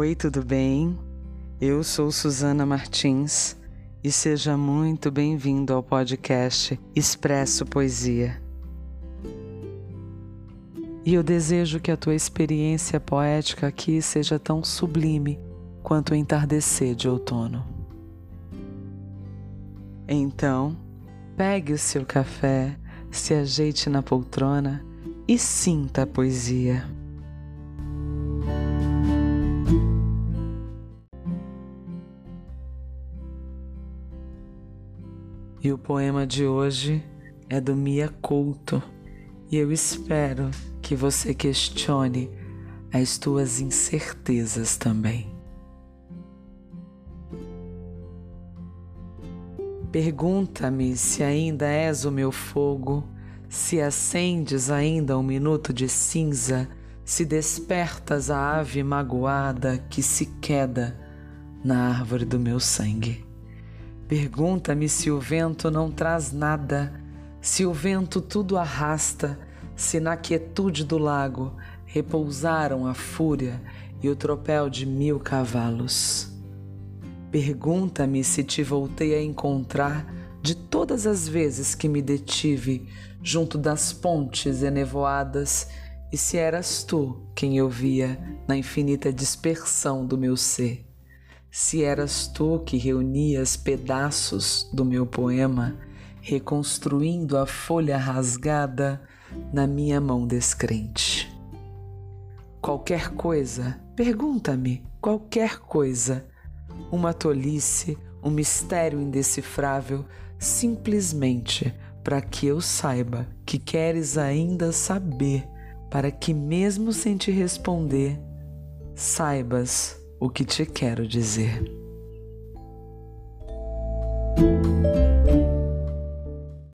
Oi, tudo bem? Eu sou Suzana Martins e seja muito bem-vindo ao podcast Expresso Poesia. E eu desejo que a tua experiência poética aqui seja tão sublime quanto o entardecer de outono. Então, pegue o seu café, se ajeite na poltrona e sinta a poesia. E o poema de hoje é do Mia Couto, e eu espero que você questione as tuas incertezas também. Pergunta-me se ainda és o meu fogo, se acendes ainda um minuto de cinza, se despertas a ave magoada que se queda na árvore do meu sangue. Pergunta-me se o vento não traz nada, se o vento tudo arrasta, se na quietude do lago repousaram a fúria e o tropel de mil cavalos. Pergunta-me se te voltei a encontrar de todas as vezes que me detive junto das pontes enevoadas e se eras tu quem eu via na infinita dispersão do meu ser. Se eras tu que reunias pedaços do meu poema, reconstruindo a folha rasgada na minha mão descrente. Qualquer coisa, pergunta-me, qualquer coisa uma tolice, um mistério indecifrável, simplesmente para que eu saiba que queres ainda saber, para que, mesmo sem te responder, saibas o que te quero dizer.